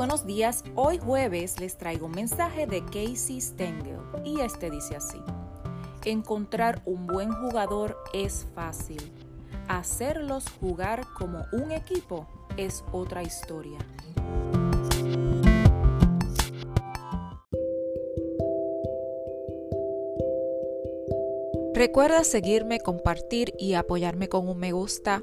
Buenos días, hoy jueves les traigo un mensaje de Casey Stengel y este dice así. Encontrar un buen jugador es fácil. Hacerlos jugar como un equipo es otra historia. Recuerda seguirme, compartir y apoyarme con un me gusta